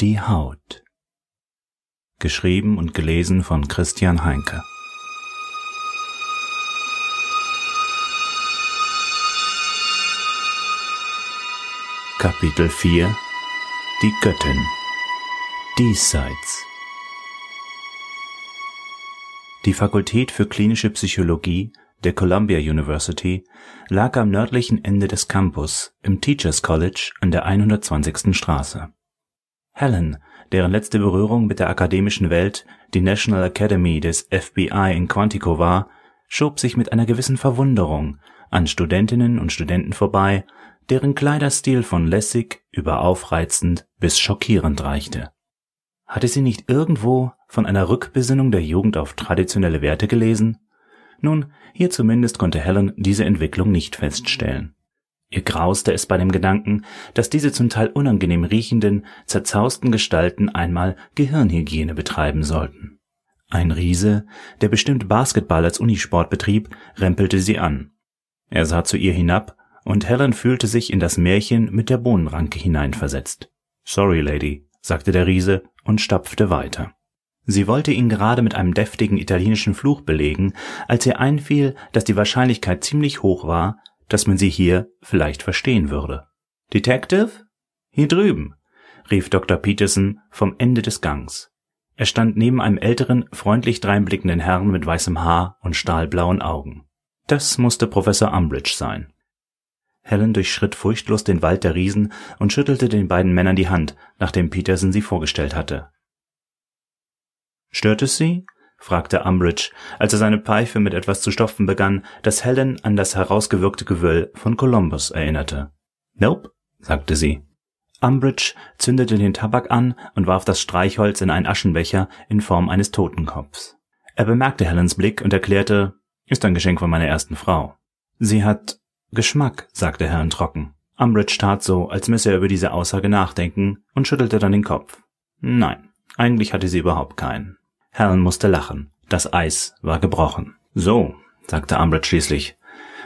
Die Haut. Geschrieben und gelesen von Christian Heinke. Kapitel 4 Die Göttin Diesseits Die Fakultät für klinische Psychologie der Columbia University lag am nördlichen Ende des Campus im Teachers College an der 120. Straße. Helen, deren letzte Berührung mit der akademischen Welt die National Academy des FBI in Quantico war, schob sich mit einer gewissen Verwunderung an Studentinnen und Studenten vorbei, deren Kleiderstil von lässig über aufreizend bis schockierend reichte. Hatte sie nicht irgendwo von einer Rückbesinnung der Jugend auf traditionelle Werte gelesen? Nun, hier zumindest konnte Helen diese Entwicklung nicht feststellen. Ihr grauste es bei dem Gedanken, dass diese zum Teil unangenehm riechenden, zerzausten Gestalten einmal Gehirnhygiene betreiben sollten. Ein Riese, der bestimmt Basketball als Unisport betrieb, rempelte sie an. Er sah zu ihr hinab, und Helen fühlte sich in das Märchen mit der Bohnenranke hineinversetzt. Sorry, Lady, sagte der Riese und stapfte weiter. Sie wollte ihn gerade mit einem deftigen italienischen Fluch belegen, als ihr einfiel, dass die Wahrscheinlichkeit ziemlich hoch war, dass man sie hier vielleicht verstehen würde. Detective? Hier drüben, rief Dr. Peterson vom Ende des Gangs. Er stand neben einem älteren, freundlich dreinblickenden Herrn mit weißem Haar und stahlblauen Augen. Das musste Professor Umbridge sein. Helen durchschritt furchtlos den Wald der Riesen und schüttelte den beiden Männern die Hand, nachdem Peterson sie vorgestellt hatte. Stört es Sie? Fragte Umbridge, als er seine Pfeife mit etwas zu stopfen begann, das Helen an das herausgewirkte Gewöll von Columbus erinnerte. Nope, sagte sie. Umbridge zündete den Tabak an und warf das Streichholz in einen Aschenbecher in Form eines Totenkopfs. Er bemerkte Helens Blick und erklärte, ist ein Geschenk von meiner ersten Frau. Sie hat Geschmack, sagte Helen trocken. Umbridge tat so, als müsse er über diese Aussage nachdenken und schüttelte dann den Kopf. Nein, eigentlich hatte sie überhaupt keinen. Helen musste lachen. Das Eis war gebrochen. So, sagte Umbridge schließlich.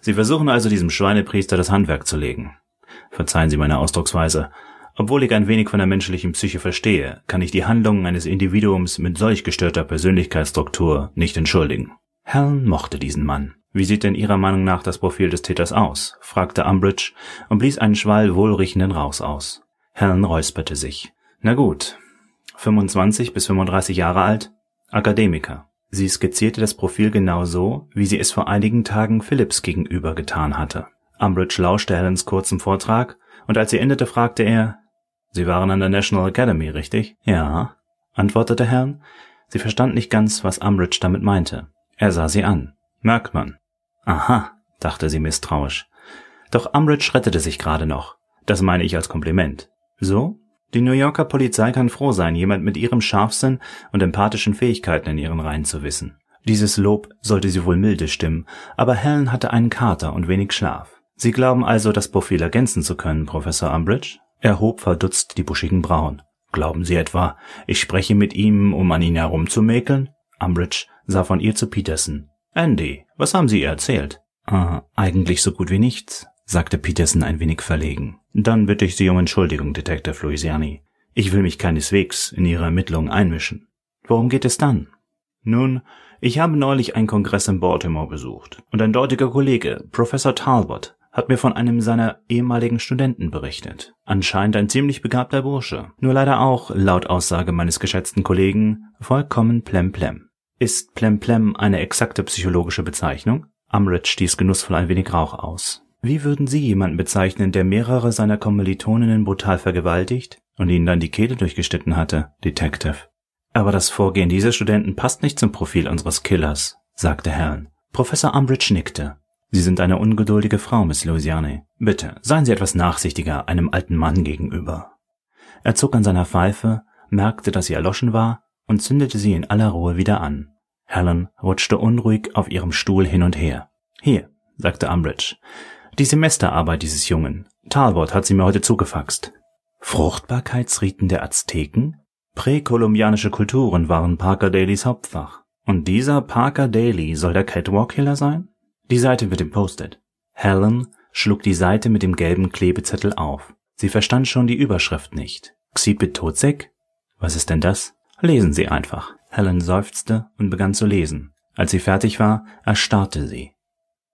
Sie versuchen also diesem Schweinepriester das Handwerk zu legen. Verzeihen Sie meine Ausdrucksweise. Obwohl ich ein wenig von der menschlichen Psyche verstehe, kann ich die Handlungen eines Individuums mit solch gestörter Persönlichkeitsstruktur nicht entschuldigen. Helen mochte diesen Mann. Wie sieht denn Ihrer Meinung nach das Profil des Täters aus? fragte Umbridge und blies einen Schwall wohlriechenden Rauchs aus. Helen räusperte sich. Na gut. 25 bis 35 Jahre alt, Akademiker. Sie skizzierte das Profil genau so, wie sie es vor einigen Tagen Phillips gegenüber getan hatte. Umbridge lauschte Helens kurzem Vortrag, und als sie endete, fragte er, Sie waren an der National Academy, richtig? Ja, antwortete Helen. Sie verstand nicht ganz, was Umbridge damit meinte. Er sah sie an. Merkt man. Aha, dachte sie misstrauisch. Doch Umbridge rettete sich gerade noch. Das meine ich als Kompliment. So? Die New Yorker Polizei kann froh sein, jemand mit ihrem Scharfsinn und empathischen Fähigkeiten in ihren Reihen zu wissen. Dieses Lob sollte sie wohl milde stimmen, aber Helen hatte einen Kater und wenig Schlaf. Sie glauben also, das Profil ergänzen zu können, Professor Umbridge? Er hob verdutzt die buschigen Brauen. Glauben Sie etwa, ich spreche mit ihm, um an ihn herumzumäkeln? Umbridge sah von ihr zu Peterson. Andy, was haben Sie ihr erzählt? Äh, eigentlich so gut wie nichts sagte Peterson ein wenig verlegen. Dann bitte ich Sie um Entschuldigung, Detective Louisiani. Ich will mich keineswegs in Ihre Ermittlungen einmischen. Worum geht es dann? Nun, ich habe neulich einen Kongress in Baltimore besucht und ein dortiger Kollege, Professor Talbot, hat mir von einem seiner ehemaligen Studenten berichtet. Anscheinend ein ziemlich begabter Bursche, nur leider auch, laut Aussage meines geschätzten Kollegen, vollkommen plemplem. Ist plemplem eine exakte psychologische Bezeichnung? Amrit stieß genussvoll ein wenig Rauch aus. Wie würden Sie jemanden bezeichnen, der mehrere seiner Kommilitoninnen brutal vergewaltigt und ihnen dann die Kehle durchgeschnitten hatte, Detective? Aber das Vorgehen dieser Studenten passt nicht zum Profil unseres Killers, sagte Helen. Professor Umbridge nickte. Sie sind eine ungeduldige Frau, Miss Louisiane. Bitte, seien Sie etwas nachsichtiger einem alten Mann gegenüber. Er zog an seiner Pfeife, merkte, dass sie erloschen war und zündete sie in aller Ruhe wieder an. Helen rutschte unruhig auf ihrem Stuhl hin und her. Hier, sagte Umbridge, die Semesterarbeit dieses Jungen. Talbot hat sie mir heute zugefaxt. Fruchtbarkeitsriten der Azteken? Präkolumbianische Kulturen waren Parker Dalys Hauptfach. Und dieser Parker Daly soll der Catwalk-Killer sein? Die Seite mit dem Post-it. Helen schlug die Seite mit dem gelben Klebezettel auf. Sie verstand schon die Überschrift nicht. Xipit Tozek? Was ist denn das? Lesen Sie einfach. Helen seufzte und begann zu lesen. Als sie fertig war, erstarrte sie.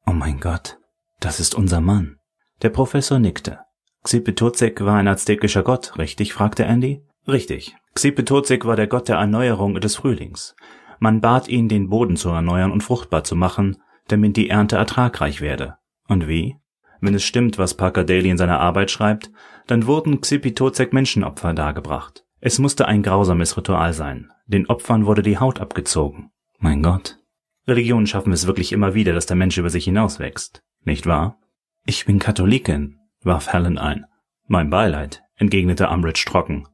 Oh mein Gott, das ist unser Mann. Der Professor nickte. Xipetozek war ein aztekischer Gott, richtig? fragte Andy. Richtig. Xipetozek war der Gott der Erneuerung des Frühlings. Man bat ihn, den Boden zu erneuern und fruchtbar zu machen, damit die Ernte ertragreich werde. Und wie? Wenn es stimmt, was Parker Daly in seiner Arbeit schreibt, dann wurden Xipetozek Menschenopfer dargebracht. Es musste ein grausames Ritual sein. Den Opfern wurde die Haut abgezogen. Mein Gott. Religionen schaffen es wirklich immer wieder, dass der Mensch über sich hinauswächst. Nicht wahr? Ich bin Katholikin, warf Helen ein. Mein Beileid, entgegnete Umbridge trocken.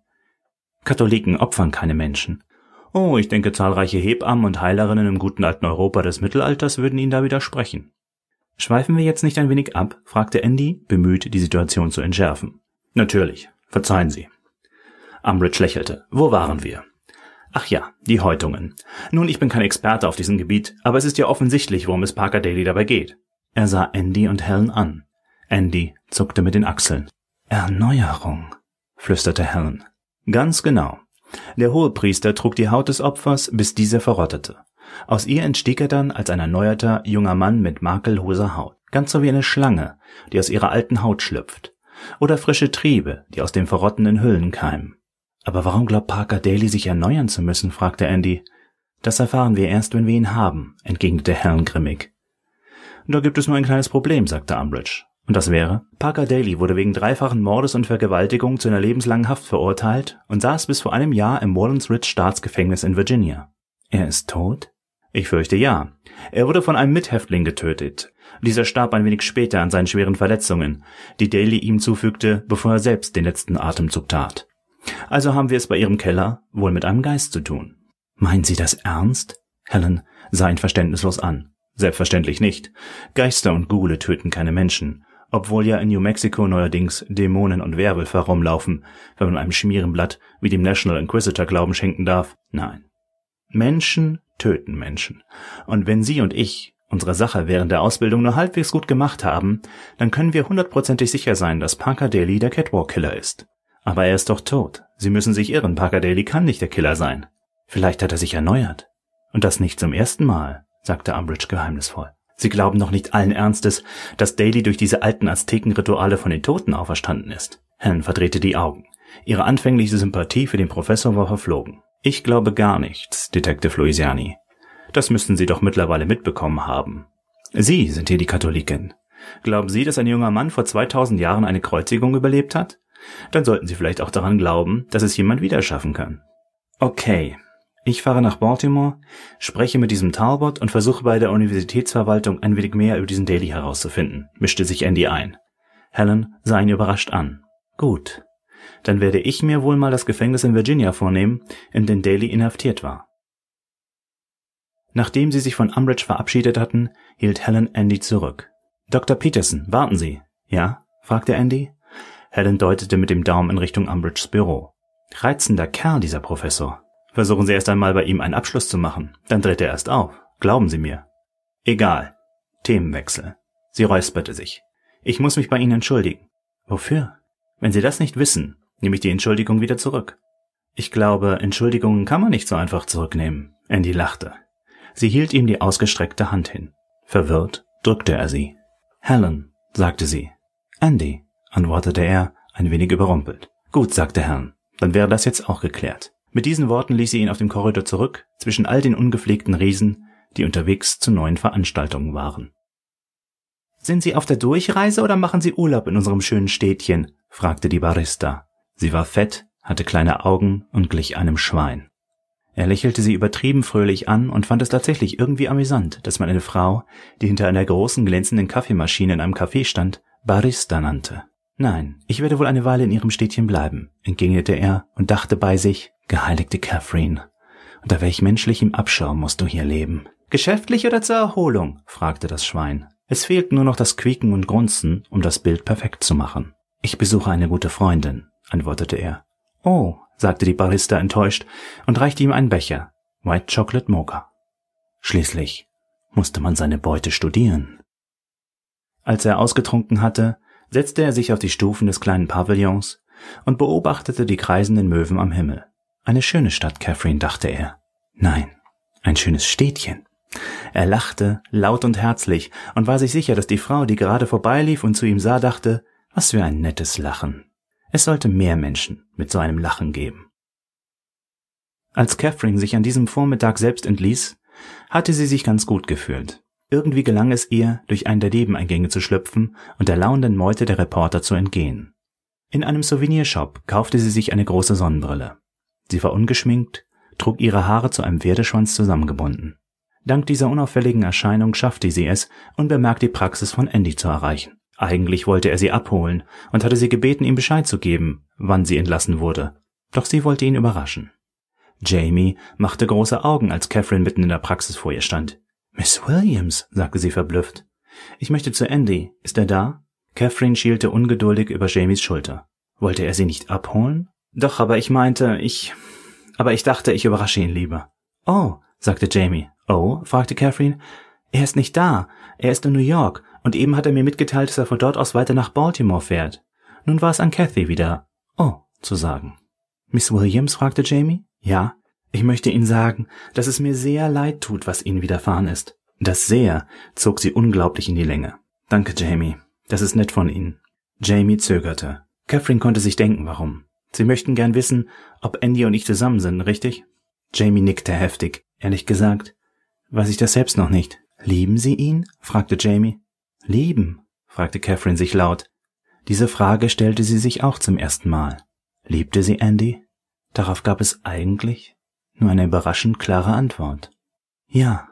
Katholiken opfern keine Menschen. Oh, ich denke, zahlreiche Hebammen und Heilerinnen im guten alten Europa des Mittelalters würden Ihnen da widersprechen. Schweifen wir jetzt nicht ein wenig ab? fragte Andy, bemüht, die Situation zu entschärfen. Natürlich. Verzeihen Sie. Umbridge lächelte. Wo waren wir? Ach ja, die Häutungen. Nun, ich bin kein Experte auf diesem Gebiet, aber es ist ja offensichtlich, worum es Parker Daly dabei geht. Er sah Andy und Helen an. Andy zuckte mit den Achseln. Erneuerung, flüsterte Helen. Ganz genau. Der Hohepriester trug die Haut des Opfers, bis diese verrottete. Aus ihr entstieg er dann als ein erneuerter junger Mann mit makelloser Haut, ganz so wie eine Schlange, die aus ihrer alten Haut schlüpft, oder frische Triebe, die aus den verrottenden Hüllen keimen. Aber warum glaubt Parker Daly sich erneuern zu müssen? fragte Andy. Das erfahren wir erst, wenn wir ihn haben, entgegnete Helen grimmig. Da gibt es nur ein kleines Problem, sagte Umbridge. Und das wäre, Parker Daly wurde wegen dreifachen Mordes und Vergewaltigung zu einer lebenslangen Haft verurteilt und saß bis vor einem Jahr im Wallens Ridge Staatsgefängnis in Virginia. Er ist tot? Ich fürchte ja. Er wurde von einem Mithäftling getötet. Dieser starb ein wenig später an seinen schweren Verletzungen, die Daly ihm zufügte, bevor er selbst den letzten Atemzug tat. Also haben wir es bei ihrem Keller wohl mit einem Geist zu tun. Meinen Sie das ernst? Helen sah ihn verständnislos an. Selbstverständlich nicht. Geister und Ghule töten keine Menschen obwohl ja in New Mexico neuerdings Dämonen und Werwölfe herumlaufen, wenn man einem Schmierenblatt wie dem National Inquisitor Glauben schenken darf. Nein. Menschen töten Menschen. Und wenn Sie und ich unsere Sache während der Ausbildung nur halbwegs gut gemacht haben, dann können wir hundertprozentig sicher sein, dass Parker Daly der Catwalk-Killer ist. Aber er ist doch tot. Sie müssen sich irren, Parker Daly kann nicht der Killer sein. Vielleicht hat er sich erneuert. Und das nicht zum ersten Mal, sagte Umbridge geheimnisvoll. Sie glauben doch nicht allen Ernstes, dass Daly durch diese alten Aztekenrituale von den Toten auferstanden ist. Helen verdrehte die Augen. Ihre anfängliche Sympathie für den Professor war verflogen. Ich glaube gar nichts, Detective Louisiani. Das müssten Sie doch mittlerweile mitbekommen haben. Sie sind hier die Katholikin. Glauben Sie, dass ein junger Mann vor 2000 Jahren eine Kreuzigung überlebt hat? Dann sollten Sie vielleicht auch daran glauben, dass es jemand wieder schaffen kann. Okay, ich fahre nach Baltimore, spreche mit diesem Talbot und versuche bei der Universitätsverwaltung ein wenig mehr über diesen Daly herauszufinden, mischte sich Andy ein. Helen sah ihn überrascht an. Gut. Dann werde ich mir wohl mal das Gefängnis in Virginia vornehmen, in dem Daly inhaftiert war. Nachdem sie sich von Umbridge verabschiedet hatten, hielt Helen Andy zurück. Dr. Peterson, warten Sie. Ja? fragte Andy. Helen deutete mit dem Daumen in Richtung Umbridges Büro. Reizender Kerl, dieser Professor. Versuchen Sie erst einmal bei ihm einen Abschluss zu machen. Dann dreht er erst auf. Glauben Sie mir. Egal. Themenwechsel. Sie räusperte sich. Ich muss mich bei Ihnen entschuldigen. Wofür? Wenn Sie das nicht wissen, nehme ich die Entschuldigung wieder zurück. Ich glaube, Entschuldigungen kann man nicht so einfach zurücknehmen. Andy lachte. Sie hielt ihm die ausgestreckte Hand hin. Verwirrt drückte er sie. Helen, sagte sie. Andy, antwortete er, ein wenig überrumpelt. Gut, sagte Helen. Dann wäre das jetzt auch geklärt. Mit diesen Worten ließ sie ihn auf dem Korridor zurück, zwischen all den ungepflegten Riesen, die unterwegs zu neuen Veranstaltungen waren. Sind Sie auf der Durchreise oder machen Sie Urlaub in unserem schönen Städtchen? fragte die Barista. Sie war fett, hatte kleine Augen und glich einem Schwein. Er lächelte sie übertrieben fröhlich an und fand es tatsächlich irgendwie amüsant, dass man eine Frau, die hinter einer großen glänzenden Kaffeemaschine in einem Café stand, Barista nannte. Nein, ich werde wohl eine Weile in Ihrem Städtchen bleiben, entgegnete er und dachte bei sich, geheiligte Catherine, unter welch menschlichem Abschaum musst du hier leben? Geschäftlich oder zur Erholung? fragte das Schwein. Es fehlt nur noch das Quieken und Grunzen, um das Bild perfekt zu machen. Ich besuche eine gute Freundin, antwortete er. Oh, sagte die Barista enttäuscht und reichte ihm einen Becher. White Chocolate Mocha. Schließlich musste man seine Beute studieren. Als er ausgetrunken hatte, setzte er sich auf die Stufen des kleinen Pavillons und beobachtete die kreisenden Möwen am Himmel. Eine schöne Stadt, Catherine, dachte er. Nein, ein schönes Städtchen. Er lachte laut und herzlich und war sich sicher, dass die Frau, die gerade vorbeilief und zu ihm sah, dachte, was für ein nettes Lachen. Es sollte mehr Menschen mit so einem Lachen geben. Als Catherine sich an diesem Vormittag selbst entließ, hatte sie sich ganz gut gefühlt. Irgendwie gelang es ihr, durch einen der Nebeneingänge zu schlüpfen und der lauernden Meute der Reporter zu entgehen. In einem Souvenirshop kaufte sie sich eine große Sonnenbrille. Sie war ungeschminkt, trug ihre Haare zu einem Pferdeschwanz zusammengebunden. Dank dieser unauffälligen Erscheinung schaffte sie es, unbemerkt die Praxis von Andy zu erreichen. Eigentlich wollte er sie abholen und hatte sie gebeten, ihm Bescheid zu geben, wann sie entlassen wurde. Doch sie wollte ihn überraschen. Jamie machte große Augen, als Catherine mitten in der Praxis vor ihr stand. Miss Williams, sagte sie verblüfft. Ich möchte zu Andy. Ist er da? Catherine schielte ungeduldig über Jamies Schulter. Wollte er sie nicht abholen? Doch, aber ich meinte, ich. Aber ich dachte, ich überrasche ihn lieber. Oh, sagte Jamie. Oh? fragte Catherine. Er ist nicht da. Er ist in New York, und eben hat er mir mitgeteilt, dass er von dort aus weiter nach Baltimore fährt. Nun war es an Cathy wieder. Oh, zu sagen. Miss Williams? fragte Jamie. Ja. Ich möchte Ihnen sagen, dass es mir sehr leid tut, was Ihnen widerfahren ist. Das sehr zog sie unglaublich in die Länge. Danke, Jamie. Das ist nett von Ihnen. Jamie zögerte. Catherine konnte sich denken, warum. Sie möchten gern wissen, ob Andy und ich zusammen sind, richtig? Jamie nickte heftig. Ehrlich gesagt, weiß ich das selbst noch nicht. Lieben Sie ihn? fragte Jamie. Lieben? fragte Catherine sich laut. Diese Frage stellte sie sich auch zum ersten Mal. Liebte sie Andy? Darauf gab es eigentlich nur eine überraschend klare Antwort. Ja,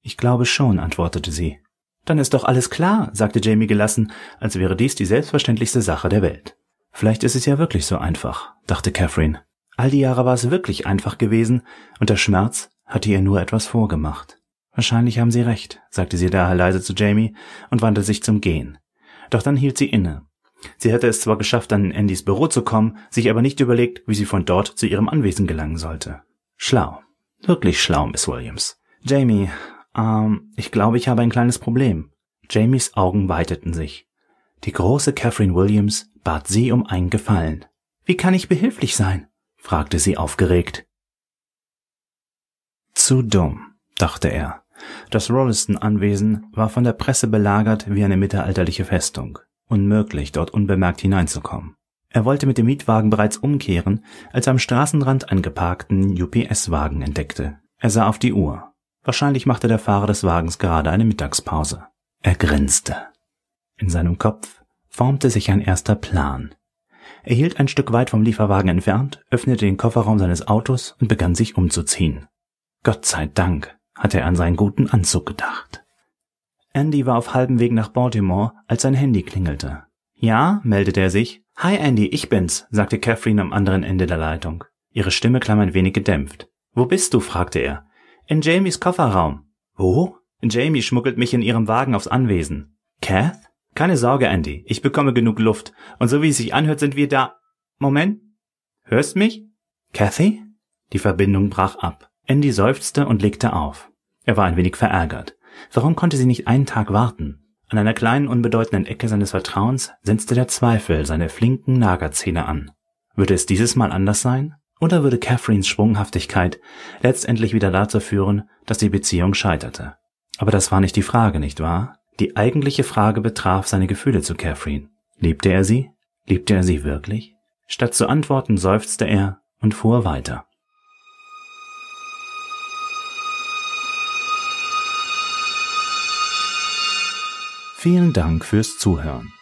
ich glaube schon, antwortete sie. Dann ist doch alles klar, sagte Jamie gelassen, als wäre dies die selbstverständlichste Sache der Welt. Vielleicht ist es ja wirklich so einfach, dachte Catherine. All die Jahre war es wirklich einfach gewesen, und der Schmerz hatte ihr nur etwas vorgemacht. Wahrscheinlich haben Sie recht, sagte sie daher leise zu Jamie und wandte sich zum Gehen. Doch dann hielt sie inne. Sie hatte es zwar geschafft, an Andys Büro zu kommen, sich aber nicht überlegt, wie sie von dort zu ihrem Anwesen gelangen sollte. Schlau. Wirklich schlau, Miss Williams. Jamie, ähm, ich glaube, ich habe ein kleines Problem. Jamies Augen weiteten sich. Die große Catherine Williams bat sie um einen Gefallen. Wie kann ich behilflich sein? fragte sie aufgeregt. Zu dumm, dachte er. Das Rolliston-Anwesen war von der Presse belagert wie eine mittelalterliche Festung. Unmöglich, dort unbemerkt hineinzukommen. Er wollte mit dem Mietwagen bereits umkehren, als er am Straßenrand einen geparkten UPS-Wagen entdeckte. Er sah auf die Uhr. Wahrscheinlich machte der Fahrer des Wagens gerade eine Mittagspause. Er grinste. In seinem Kopf formte sich ein erster Plan. Er hielt ein Stück weit vom Lieferwagen entfernt, öffnete den Kofferraum seines Autos und begann sich umzuziehen. Gott sei Dank hatte er an seinen guten Anzug gedacht. Andy war auf halbem Weg nach Baltimore, als sein Handy klingelte. Ja, meldete er sich. Hi Andy, ich bin's, sagte Catherine am anderen Ende der Leitung. Ihre Stimme klang ein wenig gedämpft. Wo bist du? fragte er. In Jamies Kofferraum. Wo? Jamie schmuggelt mich in ihrem Wagen aufs Anwesen. Kath? Keine Sorge, Andy. Ich bekomme genug Luft. Und so wie es sich anhört, sind wir da. Moment. Hörst mich? Kathy? Die Verbindung brach ab. Andy seufzte und legte auf. Er war ein wenig verärgert. Warum konnte sie nicht einen Tag warten? An einer kleinen unbedeutenden Ecke seines Vertrauens setzte der Zweifel seine flinken Nagerzähne an. Würde es dieses Mal anders sein? Oder würde Catherines Schwunghaftigkeit letztendlich wieder dazu führen, dass die Beziehung scheiterte? Aber das war nicht die Frage, nicht wahr? Die eigentliche Frage betraf seine Gefühle zu Catherine. Liebte er sie? Liebte er sie wirklich? Statt zu antworten seufzte er und fuhr weiter. Vielen Dank fürs Zuhören.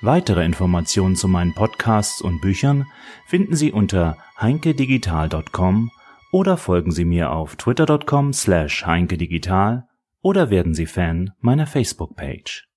Weitere Informationen zu meinen Podcasts und Büchern finden Sie unter heinkedigital.com oder folgen Sie mir auf twitter.com slash heinkedigital oder werden Sie Fan meiner Facebook-Page.